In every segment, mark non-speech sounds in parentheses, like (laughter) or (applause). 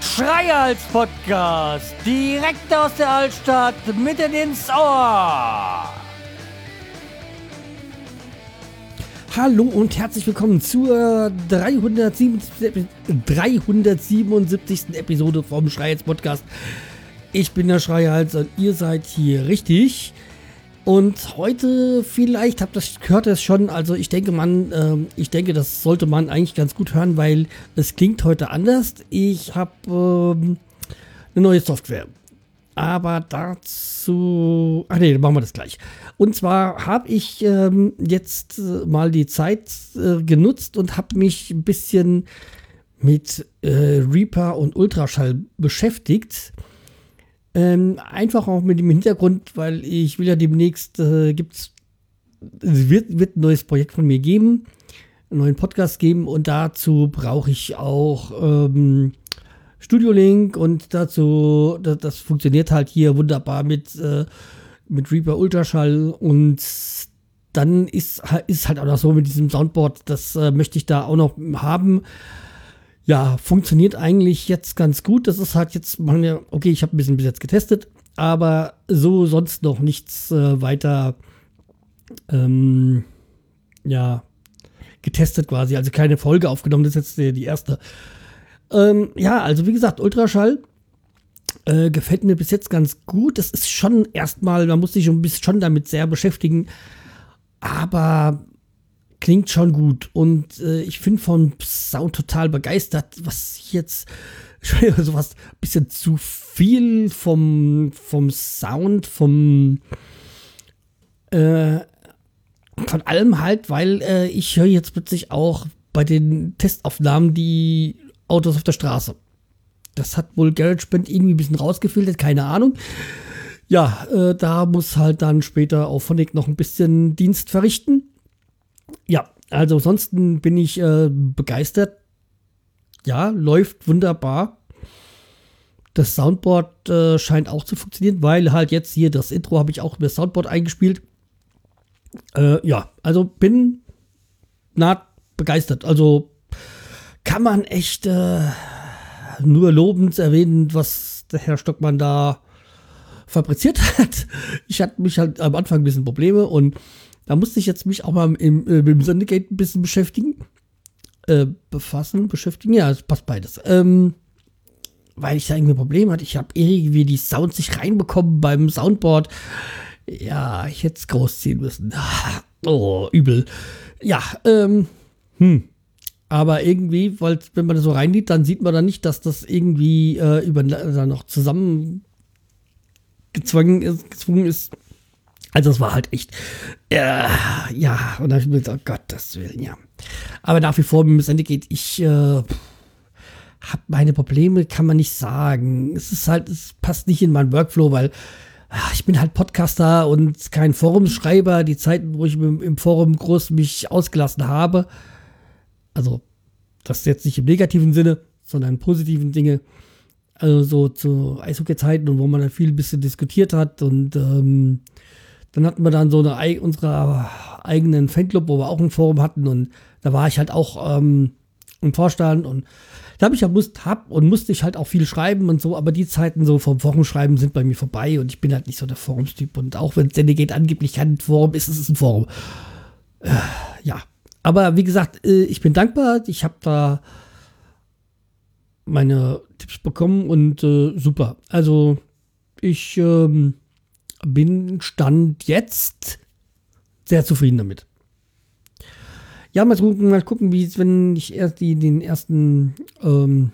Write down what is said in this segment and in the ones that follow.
Schreihals Podcast, direkt aus der Altstadt, mitten ins Ohr. Hallo und herzlich willkommen zur 377, 377. Episode vom Schreihals Podcast. Ich bin der Schreihals und ihr seid hier richtig. Und heute vielleicht habt ihr gehört es schon, also ich denke man, äh, ich denke, das sollte man eigentlich ganz gut hören, weil es klingt heute anders. Ich habe ähm, eine neue Software. Aber dazu. Ach nee, dann machen wir das gleich. Und zwar habe ich ähm, jetzt äh, mal die Zeit äh, genutzt und habe mich ein bisschen mit äh, Reaper und Ultraschall beschäftigt. Ähm, einfach auch mit dem Hintergrund, weil ich will ja demnächst, äh, gibt's, es wird, wird ein neues Projekt von mir geben, einen neuen Podcast geben und dazu brauche ich auch ähm, Studio Link und dazu, das, das, funktioniert halt hier wunderbar mit, äh, mit Reaper Ultraschall und dann ist, ist halt auch noch so mit diesem Soundboard, das äh, möchte ich da auch noch haben ja, funktioniert eigentlich jetzt ganz gut. Das ist halt jetzt, ja, okay, ich habe ein bisschen bis jetzt getestet, aber so sonst noch nichts äh, weiter, ähm, ja, getestet quasi. Also keine Folge aufgenommen, das ist jetzt die erste. Ähm, ja, also wie gesagt, Ultraschall äh, gefällt mir bis jetzt ganz gut. Das ist schon erstmal, man muss sich schon, schon damit sehr beschäftigen. Aber klingt schon gut. Und äh, ich bin vom Sound total begeistert, was jetzt (laughs) sowas ein bisschen zu viel vom, vom Sound, vom äh, von allem halt, weil äh, ich höre jetzt plötzlich auch bei den Testaufnahmen die Autos auf der Straße. Das hat wohl GarageBand irgendwie ein bisschen rausgefiltert, keine Ahnung. Ja, äh, da muss halt dann später auch Phonic noch ein bisschen Dienst verrichten. Ja, also ansonsten bin ich äh, begeistert. Ja, läuft wunderbar. Das Soundboard äh, scheint auch zu funktionieren, weil halt jetzt hier das Intro habe ich auch über das Soundboard eingespielt. Äh, ja, also bin naht begeistert. Also kann man echt äh, nur lobend erwähnen, was der Herr Stockmann da fabriziert (laughs) hat. Ich hatte mich halt am Anfang ein bisschen Probleme und da musste ich jetzt mich auch mal im, äh, mit dem Syndicate ein bisschen beschäftigen. Äh, befassen, beschäftigen. Ja, es passt beides. Ähm, weil ich da irgendwie ein Problem hatte. Ich habe irgendwie die Sounds nicht reinbekommen beim Soundboard. Ja, ich hätte es großziehen müssen. (laughs) Oh, übel. Ja, ähm, hm. Aber irgendwie, weil wenn man das so reinliegt, dann sieht man dann nicht, dass das irgendwie äh, über dann noch zusammen gezwungen ist, gezwungen ist. Also es war halt echt, äh, ja, und dann habe ich mir gesagt, oh Gottes Willen, ja. Aber nach wie vor, wenn es Ende geht, ich äh, habe meine Probleme, kann man nicht sagen. Es ist halt, es passt nicht in meinen Workflow, weil ach, ich bin halt Podcaster und kein Forumschreiber. Die Zeiten, wo ich im, im Forum groß mich ausgelassen habe, also das jetzt nicht im negativen Sinne, sondern im positiven Dinge, also so zu Eishockey-Zeiten und wo man da viel bisschen diskutiert hat und ähm, dann hatten wir dann so eine unsere eigenen Fanclub, wo wir auch ein Forum hatten und da war ich halt auch ähm, im Vorstand und da habe ich ja musst, hab und musste ich halt auch viel schreiben und so, aber die Zeiten so vom Forumschreiben sind bei mir vorbei und ich bin halt nicht so der Forumstyp und auch wenn Delegate angeblich kein Forum ist, ist es ein Forum. Äh, ja, aber wie gesagt, äh, ich bin dankbar, ich habe da meine Tipps bekommen und äh, super. Also ich ähm, bin Stand jetzt sehr zufrieden damit. Ja, mal gucken, mal gucken wie es, wenn ich erst die, den ersten ähm,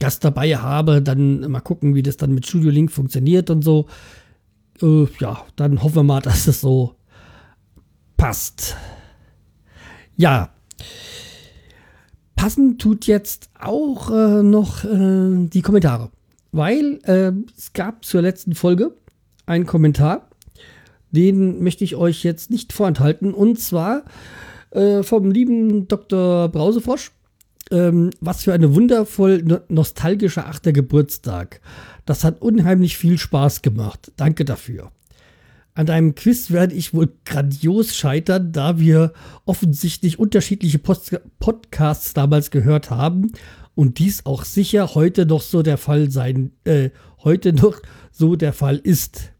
Gast dabei habe, dann mal gucken, wie das dann mit Studio Link funktioniert und so. Äh, ja, dann hoffen wir mal, (laughs) dass es so passt. Ja. Passend tut jetzt auch äh, noch äh, die Kommentare weil äh, es gab zur letzten Folge einen Kommentar, den möchte ich euch jetzt nicht vorenthalten, und zwar äh, vom lieben Dr. Brausefrosch. Ähm, was für eine wundervoll no nostalgische achter Geburtstag. Das hat unheimlich viel Spaß gemacht. Danke dafür. An deinem Quiz werde ich wohl grandios scheitern, da wir offensichtlich unterschiedliche Post Podcasts damals gehört haben und dies auch sicher heute noch so der Fall sein, äh, heute noch so der Fall ist,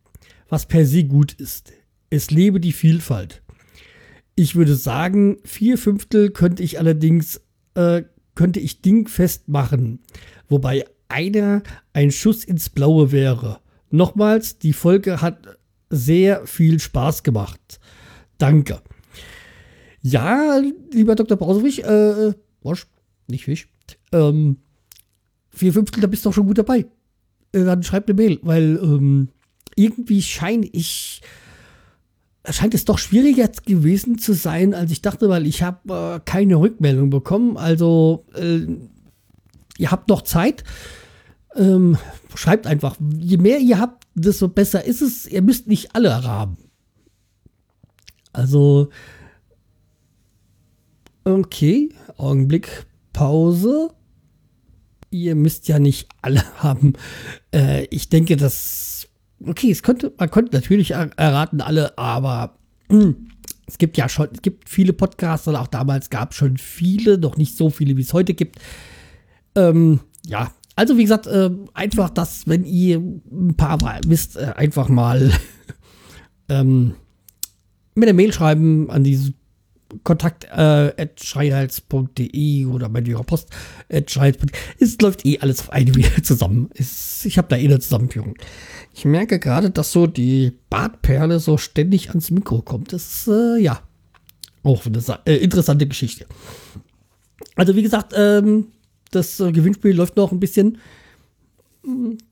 was per se gut ist. Es lebe die Vielfalt. Ich würde sagen, vier Fünftel könnte ich allerdings, äh, könnte ich dingfest machen, wobei einer ein Schuss ins Blaue wäre. Nochmals, die Folge hat sehr viel Spaß gemacht. Danke. Ja, lieber Dr. Brausewig, äh, Wasch, nicht Fisch, ähm, vier Fünftel, da bist du doch schon gut dabei. Äh, dann schreib eine Mail, weil ähm, irgendwie scheine ich, scheint es doch schwieriger gewesen zu sein, als ich dachte, weil ich habe äh, keine Rückmeldung bekommen. Also, äh, ihr habt noch Zeit. Ähm, schreibt einfach. Je mehr ihr habt, desto besser ist es. Ihr müsst nicht alle haben. Also, okay, Augenblick, Pause. Ihr müsst ja nicht alle (laughs) haben. Äh, ich denke, dass, okay, es könnte, man könnte natürlich erraten alle, aber (clears throat) es gibt ja schon, es gibt viele Podcasts und auch damals gab es schon viele, noch nicht so viele, wie es heute gibt. Ähm, ja, also wie gesagt, äh, einfach das, wenn ihr ein paar mal wisst, äh, einfach mal (laughs) ähm, mit der Mail schreiben an diese kontakt äh, oder bei ihrer Post Es läuft eh alles irgendwie zusammen. Es, ich habe da eh eine Zusammenführung. Ich merke gerade, dass so die Bartperle so ständig ans Mikro kommt. Das ist, äh, ja, auch eine äh, interessante Geschichte. Also wie gesagt, ähm, das äh, Gewinnspiel läuft noch ein bisschen.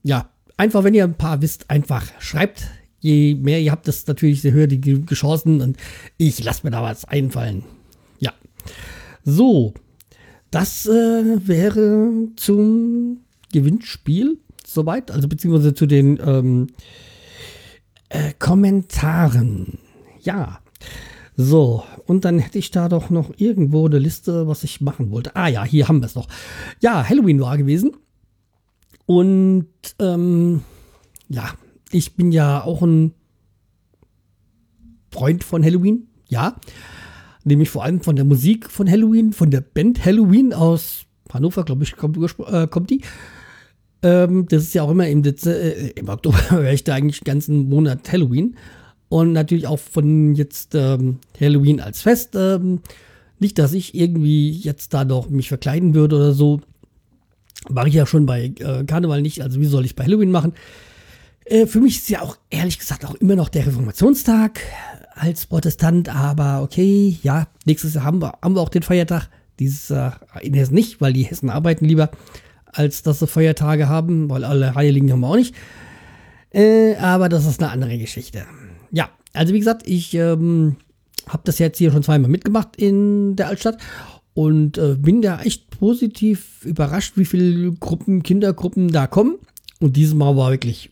Ja, einfach, wenn ihr ein paar wisst, einfach schreibt. Je mehr ihr habt, desto natürlich höher die Chancen und ich lasse mir da was einfallen. Ja. So, das äh, wäre zum Gewinnspiel soweit, also beziehungsweise zu den ähm, äh, Kommentaren. Ja. So, und dann hätte ich da doch noch irgendwo eine Liste, was ich machen wollte. Ah ja, hier haben wir es noch. Ja, Halloween war gewesen. Und ähm, ja, ich bin ja auch ein Freund von Halloween, ja. Nämlich vor allem von der Musik von Halloween, von der Band Halloween aus Hannover, glaube ich, kommt, äh, kommt die. Ähm, das ist ja auch immer im, Dezember, äh, im Oktober, (laughs) wäre ich da eigentlich den ganzen Monat Halloween und natürlich auch von jetzt ähm, Halloween als Fest. Ähm, nicht, dass ich irgendwie jetzt da noch mich verkleiden würde oder so. Mache ich ja schon bei äh, Karneval nicht, also wie soll ich bei Halloween machen? Äh, für mich ist ja auch ehrlich gesagt auch immer noch der Reformationstag als Protestant, aber okay, ja, nächstes Jahr haben wir, haben wir auch den Feiertag. Dieses Jahr in Hessen nicht, weil die Hessen arbeiten lieber, als dass sie Feiertage haben, weil alle Heiligen haben wir auch nicht. Äh, aber das ist eine andere Geschichte ja, also wie gesagt, ich ähm, habe das jetzt hier schon zweimal mitgemacht in der Altstadt und äh, bin da echt positiv überrascht, wie viele Gruppen, Kindergruppen da kommen. Und dieses Mal war wirklich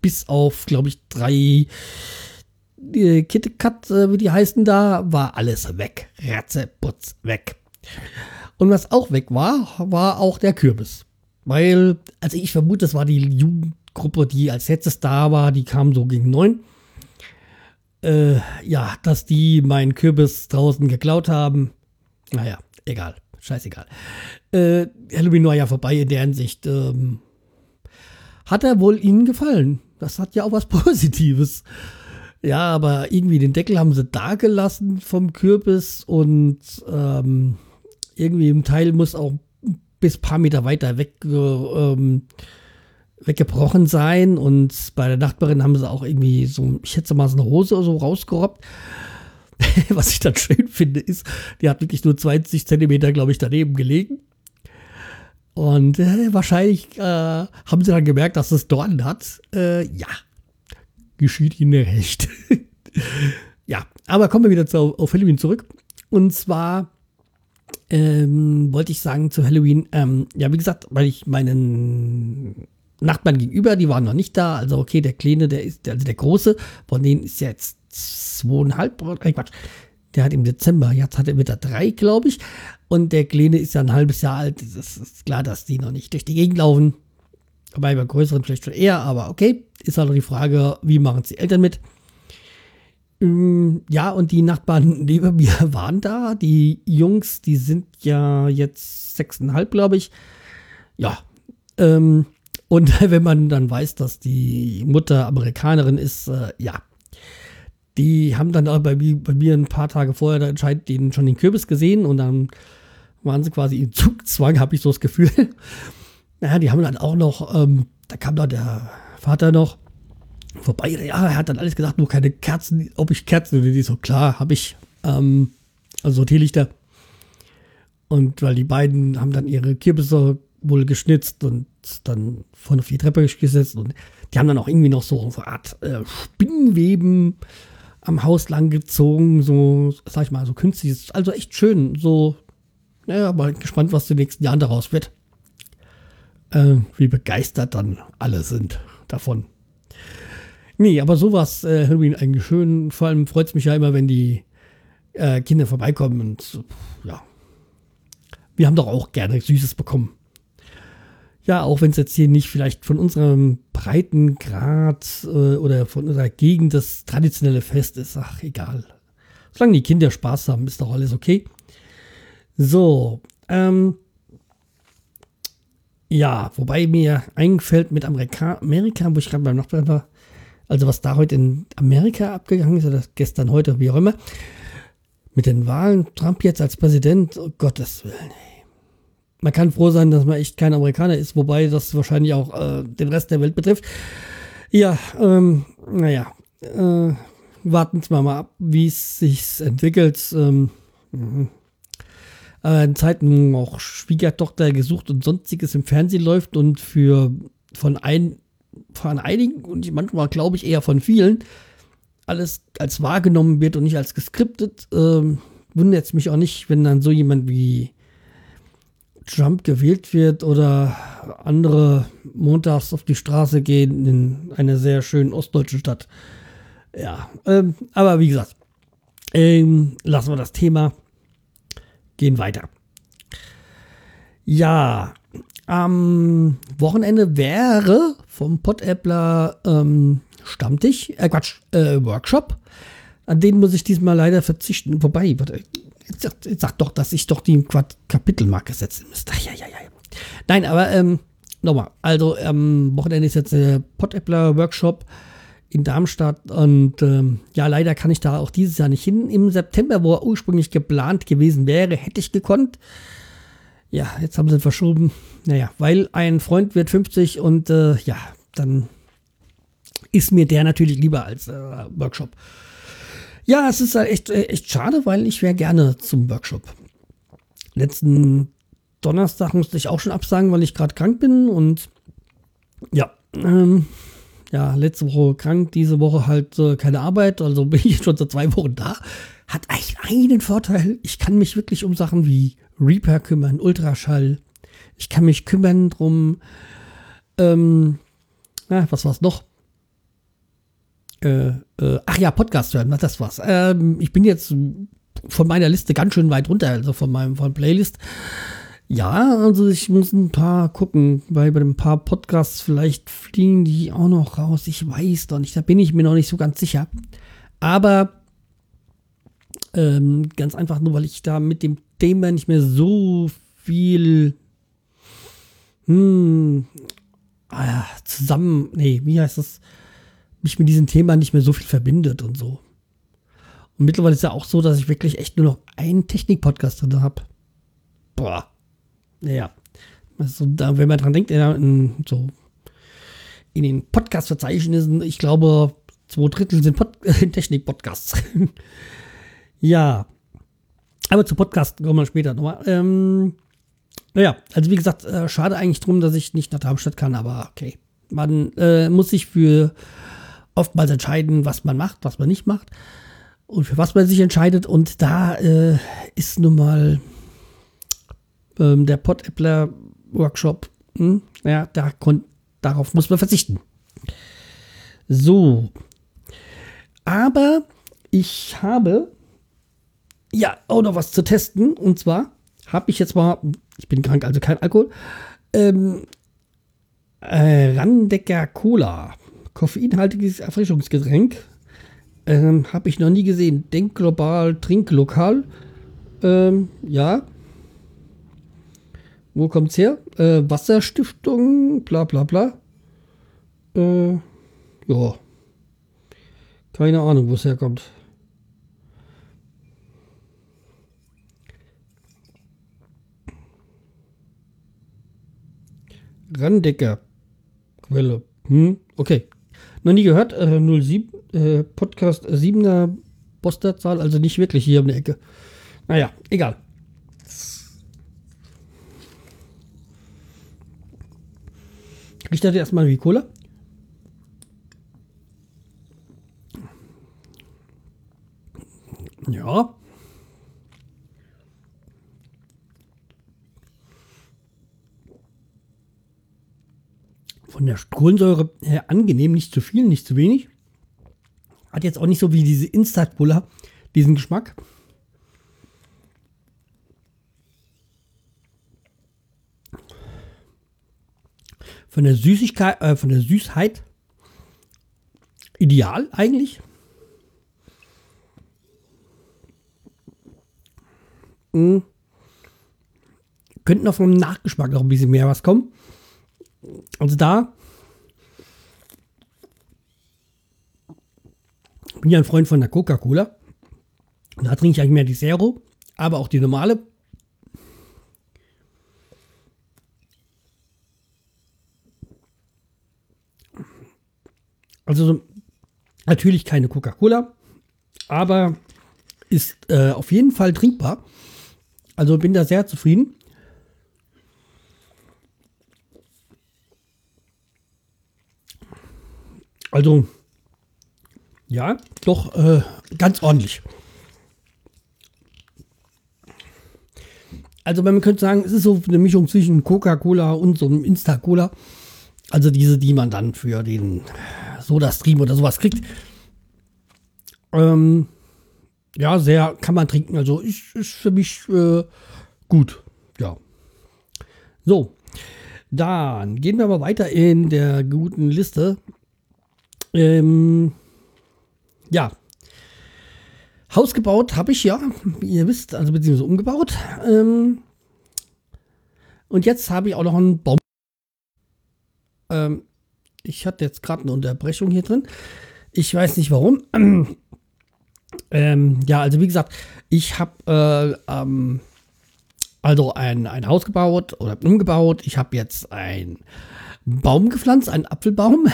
bis auf, glaube ich, drei äh, KitKat, äh, wie die heißen da, war alles weg. Ratzeputz weg. Und was auch weg war, war auch der Kürbis. Weil, also ich vermute, das war die Jugendgruppe, die als letztes da war, die kam so gegen neun äh, ja, dass die meinen Kürbis draußen geklaut haben. Naja, egal. Scheißegal. Äh, Halloween war ja vorbei in der Hinsicht. Ähm, hat er wohl ihnen gefallen? Das hat ja auch was (laughs) Positives. Ja, aber irgendwie den Deckel haben sie da gelassen vom Kürbis und ähm, irgendwie im Teil muss auch bis paar Meter weiter weg äh, ähm, weggebrochen sein und bei der Nachbarin haben sie auch irgendwie so, ich schätze mal, so eine Hose oder so rausgerobbt. (laughs) Was ich dann schön finde, ist, die hat wirklich nur 20 Zentimeter, glaube ich, daneben gelegen. Und äh, wahrscheinlich äh, haben sie dann gemerkt, dass es Dornen hat. Äh, ja, geschieht ihnen recht. (laughs) ja, aber kommen wir wieder zu, auf Halloween zurück. Und zwar ähm, wollte ich sagen zu Halloween, ähm, ja, wie gesagt, weil ich meinen Nachbarn gegenüber, die waren noch nicht da. Also okay, der Kleine, der ist, also der Große, von denen ist jetzt zweieinhalb, äh, Quatsch, der hat im Dezember, jetzt hat er wieder drei, glaube ich. Und der Kleine ist ja ein halbes Jahr alt. Es ist klar, dass die noch nicht durch die Gegend laufen. Wobei bei größeren vielleicht schon eher, aber okay, ist halt die Frage, wie machen es die Eltern mit? Ähm, ja, und die Nachbarn (laughs) neben mir waren da. Die Jungs, die sind ja jetzt sechseinhalb, glaube ich. Ja. Ähm, und (laughs) wenn man dann weiß, dass die Mutter Amerikanerin ist, äh, ja. Die haben dann bei, bei, mir ein paar Tage vorher da entscheidet den schon den Kürbis gesehen und dann waren sie quasi in Zugzwang, (laughs) habe ich so das Gefühl. naja, die haben dann auch noch, ähm, da kam da der Vater noch vorbei. Ja, er hat dann alles gesagt, nur keine Kerzen, ob ich Kerzen, die so klar, habe ich. Ähm, also Teelichter. Und weil die beiden haben dann ihre Kürbisse wohl geschnitzt und dann vorne auf die Treppe gesetzt und die haben dann auch irgendwie noch so, so eine Art äh, Spinnenweben am Haus lang gezogen, so, sag ich mal, so künstliches, also echt schön, so, naja, mal gespannt, was den nächsten Jahren daraus wird. Äh, wie begeistert dann alle sind davon. Nee, aber sowas, äh, Halloween eigentlich schön. Vor allem freut es mich ja immer, wenn die äh, Kinder vorbeikommen und ja. Wir haben doch auch gerne Süßes bekommen. Ja, auch wenn es jetzt hier nicht vielleicht von unserem Breitengrad äh, oder von unserer Gegend das traditionelle Fest ist, ach egal. Solange die Kinder Spaß haben, ist doch alles okay. So, ähm, ja, wobei mir eingefällt mit Amerika, Amerika wo ich gerade beim Nachbarn war, also was da heute in Amerika abgegangen ist, oder gestern, heute, wie auch immer, mit den Wahlen, Trump jetzt als Präsident, oh Gottes Willen, ey. Man kann froh sein, dass man echt kein Amerikaner ist, wobei das wahrscheinlich auch äh, den Rest der Welt betrifft. Ja, ähm, naja, äh, warten wir mal ab, wie es sich entwickelt. Ähm, äh, in Zeiten, wo auch Schwiegertochter gesucht und sonstiges im Fernsehen läuft und für von ein, von einigen und manchmal glaube ich eher von vielen alles als wahrgenommen wird und nicht als geskriptet, ähm, wundert es mich auch nicht, wenn dann so jemand wie Trump gewählt wird oder andere montags auf die Straße gehen in einer sehr schönen ostdeutschen Stadt. Ja, ähm, aber wie gesagt, ähm, lassen wir das Thema, gehen weiter. Ja, am Wochenende wäre vom Pottäppler ähm, Stammtisch, äh Quatsch, äh, Workshop. An den muss ich diesmal leider verzichten. Wobei, warte, jetzt, jetzt sag doch, dass ich doch die Kapitelmarke setzen müsste. Ja, ja, ja. Nein, aber ähm, nochmal. Also am Wochenende ist jetzt der Pottäppler Workshop in Darmstadt und ähm, ja, leider kann ich da auch dieses Jahr nicht hin. Im September, wo er ursprünglich geplant gewesen wäre, hätte ich gekonnt. Ja, jetzt haben sie ihn verschoben. Naja, weil ein Freund wird 50 und äh, ja, dann ist mir der natürlich lieber als äh, Workshop. Ja, es ist halt echt, äh, echt schade, weil ich wäre gerne zum Workshop. Letzten Donnerstag musste ich auch schon absagen, weil ich gerade krank bin und ja, ähm, ja, letzte Woche krank, diese Woche halt äh, keine Arbeit, also (laughs) bin ich schon seit zwei Wochen da. Hat eigentlich einen Vorteil, ich kann mich wirklich um Sachen wie Reaper kümmern, Ultraschall. Ich kann mich kümmern drum, ähm, na, was war's noch? Äh, äh, ach ja, Podcast hören, das war's. Ähm, ich bin jetzt von meiner Liste ganz schön weit runter, also von meinem von Playlist. Ja, also ich muss ein paar gucken, weil bei ein paar Podcasts vielleicht fliegen die auch noch raus. Ich weiß doch nicht, da bin ich mir noch nicht so ganz sicher. Aber ähm, ganz einfach nur, weil ich da mit dem Thema nicht mehr so viel hm, ah, zusammen, nee, wie heißt das, mich mit diesem Thema nicht mehr so viel verbindet und so. Und mittlerweile ist ja auch so, dass ich wirklich echt nur noch einen Technik-Podcast drin habe. Boah. Naja. Also, da, wenn man dran denkt, in, so in den Podcast-Verzeichnissen, ich glaube, zwei Drittel sind (laughs) Technik-Podcasts. (laughs) ja. Aber zu Podcast kommen wir später nochmal. Ähm, naja, also wie gesagt, äh, schade eigentlich drum, dass ich nicht nach Darmstadt kann, aber okay. Man äh, muss sich für oftmals entscheiden, was man macht, was man nicht macht und für was man sich entscheidet. Und da äh, ist nun mal ähm, der Pot-Appler Workshop, hm, ja, da darauf muss man verzichten. So. Aber ich habe ja auch noch was zu testen. Und zwar habe ich jetzt mal, ich bin krank, also kein Alkohol, ähm, äh, Randecker Cola koffeinhaltiges Erfrischungsgetränk. Ähm, Habe ich noch nie gesehen. Denk global, trink lokal. Ähm, ja. Wo kommt's her? Äh, Wasserstiftung, bla bla bla. Äh, ja. Keine Ahnung, wo es herkommt. Randecker. Quelle. Hm, okay. Noch nie gehört. Äh, 07, äh, Podcast 7er Postleitzahl, also nicht wirklich hier um die Ecke. Naja, egal. Riecht das erstmal wie Cola? Ja. Von der Kohlensäure her angenehm, nicht zu viel, nicht zu wenig. Hat jetzt auch nicht so wie diese Instant-Cola diesen Geschmack. Von der Süßigkeit, äh, von der Süßheit ideal eigentlich. Mhm. Könnte noch vom Nachgeschmack noch ein bisschen mehr was kommen. Also da bin ja ein Freund von der Coca-Cola. Da trinke ich eigentlich mehr die Zero, aber auch die normale. Also natürlich keine Coca-Cola, aber ist äh, auf jeden Fall trinkbar. Also bin da sehr zufrieden. Also, ja, doch äh, ganz ordentlich. Also man könnte sagen, es ist so eine Mischung zwischen Coca-Cola und so einem Insta-Cola. Also diese, die man dann für den Soda-Stream oder sowas kriegt. Ähm, ja, sehr kann man trinken. Also ist, ist für mich äh, gut. Ja. So, dann gehen wir mal weiter in der guten Liste. Ähm, ja. Haus gebaut habe ich ja, wie ihr wisst, also beziehungsweise umgebaut. Ähm, und jetzt habe ich auch noch einen Baum. Ähm, ich hatte jetzt gerade eine Unterbrechung hier drin. Ich weiß nicht warum. (clears throat) Ähm, ja, also wie gesagt, ich habe äh, ähm, also ein, ein Haus gebaut oder umgebaut. Ich habe jetzt einen Baum gepflanzt, einen Apfelbaum.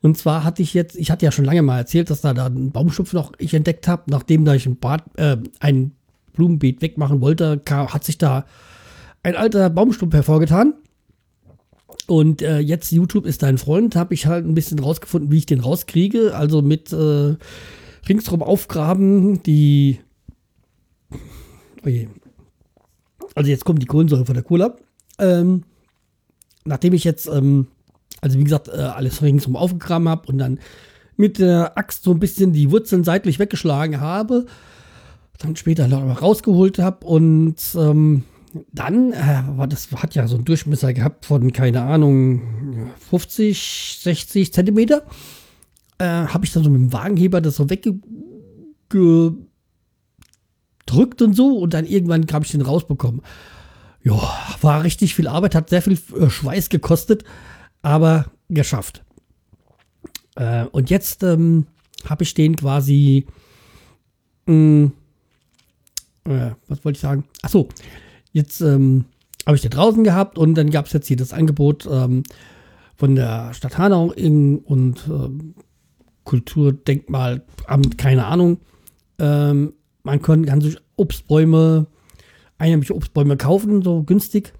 Und zwar hatte ich jetzt, ich hatte ja schon lange mal erzählt, dass da, da ein Baumschupf noch ich entdeckt habe, nachdem da ich ein, Bad, äh, ein Blumenbeet wegmachen wollte, kam, hat sich da ein alter Baumstumpf hervorgetan. Und äh, jetzt YouTube ist dein Freund, habe ich halt ein bisschen rausgefunden, wie ich den rauskriege. Also mit äh, ringsrum aufgraben, die. Oje. Also jetzt kommt die Kohlensäure von der Cola. Ähm, nachdem ich jetzt, ähm, also wie gesagt, äh, alles ringsrum aufgegraben habe und dann mit der Axt so ein bisschen die Wurzeln seitlich weggeschlagen habe, dann später noch rausgeholt habe und ähm, dann, äh, das hat ja so einen Durchmesser gehabt von, keine Ahnung, 50, 60 Zentimeter äh, habe ich dann so mit dem Wagenheber das so weggedrückt und so und dann irgendwann habe ich den rausbekommen. Ja, war richtig viel Arbeit, hat sehr viel äh, Schweiß gekostet, aber geschafft. Äh, und jetzt ähm, habe ich den quasi, mh, mm, äh, was wollte ich sagen? Achso, jetzt ähm, habe ich den draußen gehabt und dann gab es jetzt hier das Angebot ähm, von der Stadt Hanau in, und ähm, Kulturdenkmalamt, keine Ahnung. Ähm, man kann, kann sich Obstbäume, einheimische Obstbäume kaufen, so günstig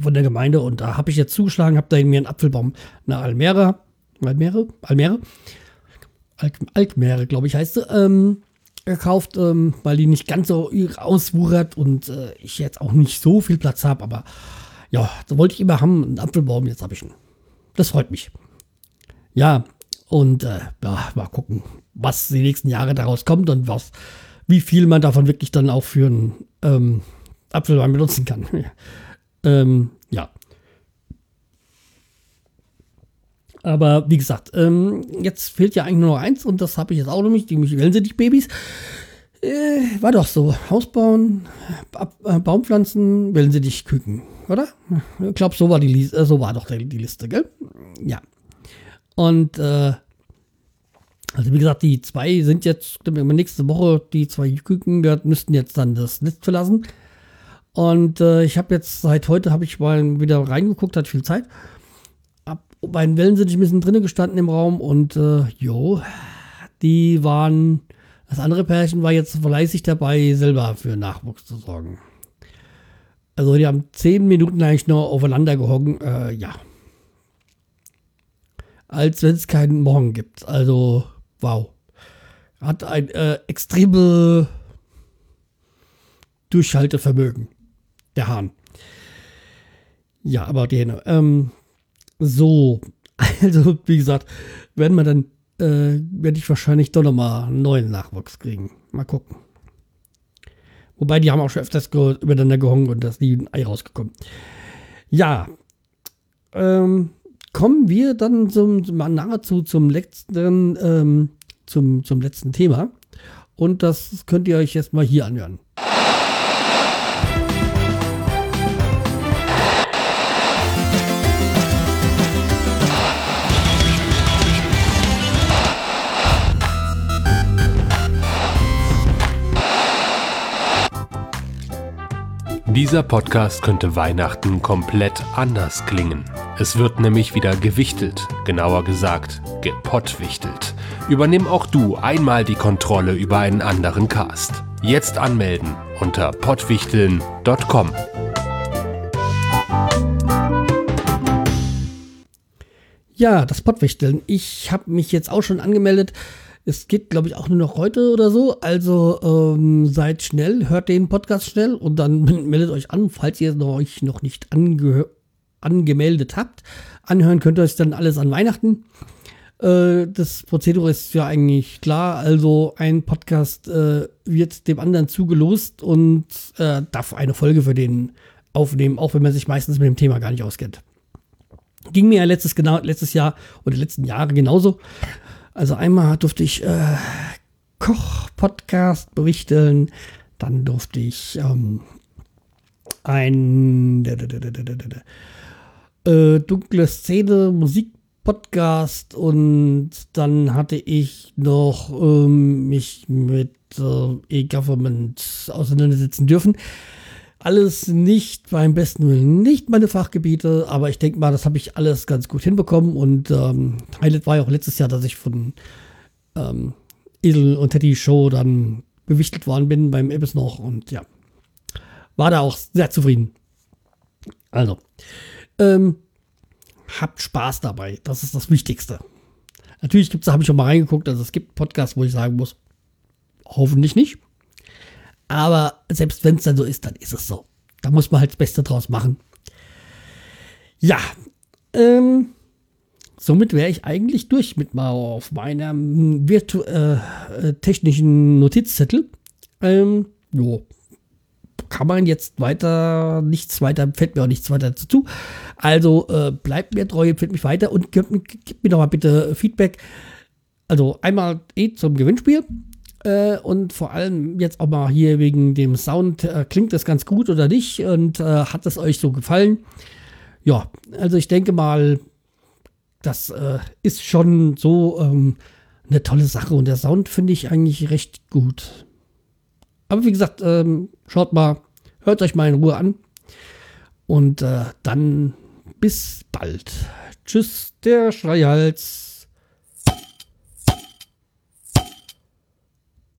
von der Gemeinde. Und da habe ich jetzt zugeschlagen, habe da mir einen Apfelbaum, eine Almere, Almere, Almere, Alkmeere, glaube ich, heißt sie, ähm, gekauft, ähm, weil die nicht ganz so auswuchert und äh, ich jetzt auch nicht so viel Platz habe. Aber ja, so wollte ich immer haben, einen Apfelbaum, jetzt habe ich ihn. Das freut mich. Ja, und äh, ja, mal gucken, was die nächsten Jahre daraus kommt und was, wie viel man davon wirklich dann auch für einen ähm, Apfelwein benutzen kann. (laughs) ähm, ja. Aber wie gesagt, ähm, jetzt fehlt ja eigentlich nur noch eins und das habe ich jetzt auch noch nicht, die mich sie dich Babys. Äh, war doch so. Haus bauen, ab, äh, Baumpflanzen, wählen sie dich Küken, oder? Ich glaube, so war die Liste, äh, so war doch die, Liste, gell? Ja. Und äh, also wie gesagt, die zwei sind jetzt nächste Woche, die zwei Küken, die müssten jetzt dann das Netz verlassen. Und äh, ich habe jetzt seit heute habe ich mal wieder reingeguckt, hat viel Zeit. Ab, bei den Wellen sind ich ein bisschen drinnen gestanden im Raum und äh, jo, die waren, das andere Pärchen war jetzt fleißig dabei, selber für Nachwuchs zu sorgen. Also die haben zehn Minuten eigentlich nur aufeinander gehocken, äh, ja. Als wenn es keinen Morgen gibt. Also, wow. Hat ein äh, extreme Durchhaltevermögen der Hahn. Ja, aber die Hähne. Ähm, so, (laughs) also wie gesagt, werden wir dann, äh, werde ich wahrscheinlich doch nochmal einen neuen Nachwuchs kriegen. Mal gucken. Wobei, die haben auch schon öfters ge übereinander gehongen und da ist nie ein Ei rausgekommen. Ja, ähm, kommen wir dann zum, mal nahezu zum letzten, ähm, zum, zum letzten Thema. Und das könnt ihr euch jetzt mal hier anhören. Dieser Podcast könnte Weihnachten komplett anders klingen. Es wird nämlich wieder gewichtelt, genauer gesagt gepottwichtelt. Übernimm auch du einmal die Kontrolle über einen anderen Cast. Jetzt anmelden unter pottwichteln.com. Ja, das Pottwichteln. Ich habe mich jetzt auch schon angemeldet. Es geht, glaube ich, auch nur noch heute oder so. Also ähm, seid schnell, hört den Podcast schnell und dann (laughs) meldet euch an, falls ihr euch noch nicht angemeldet habt. Anhören könnt ihr euch dann alles an Weihnachten. Äh, das Prozedere ist ja eigentlich klar. Also ein Podcast äh, wird dem anderen zugelost und äh, darf eine Folge für den aufnehmen, auch wenn man sich meistens mit dem Thema gar nicht auskennt. Ging mir ja letztes, genau, letztes Jahr oder letzten Jahre genauso. Also einmal durfte ich äh, Koch-Podcast berichten, dann durfte ich ähm, ein äh, dunkle Szene Musik-Podcast und dann hatte ich noch ähm, mich mit äh, E-Government auseinandersetzen dürfen. Alles nicht beim besten Willen, nicht meine Fachgebiete, aber ich denke mal, das habe ich alles ganz gut hinbekommen. Und ähm, Highlight war ja auch letztes Jahr, dass ich von ähm, Edel und Teddy Show dann bewichtelt worden bin beim Ibis noch und ja, war da auch sehr zufrieden. Also, ähm, habt Spaß dabei, das ist das Wichtigste. Natürlich gibt es, habe ich schon mal reingeguckt, also es gibt Podcasts, wo ich sagen muss, hoffentlich nicht. Aber selbst wenn es dann so ist, dann ist es so. Da muss man halt das Beste draus machen. Ja, ähm, somit wäre ich eigentlich durch mit mal auf meinem virtu äh, äh, technischen Notizzettel. Ähm, jo, kann man jetzt weiter, nichts weiter, fällt mir auch nichts weiter dazu. Also äh, bleibt mir treu, empfiehlt mich weiter und gebt, gebt mir doch mal bitte Feedback. Also einmal eh zum Gewinnspiel. Äh, und vor allem jetzt auch mal hier wegen dem Sound, äh, klingt das ganz gut oder nicht? Und äh, hat es euch so gefallen? Ja, also ich denke mal, das äh, ist schon so ähm, eine tolle Sache und der Sound finde ich eigentlich recht gut. Aber wie gesagt, ähm, schaut mal, hört euch mal in Ruhe an und äh, dann bis bald. Tschüss, der Schreihals.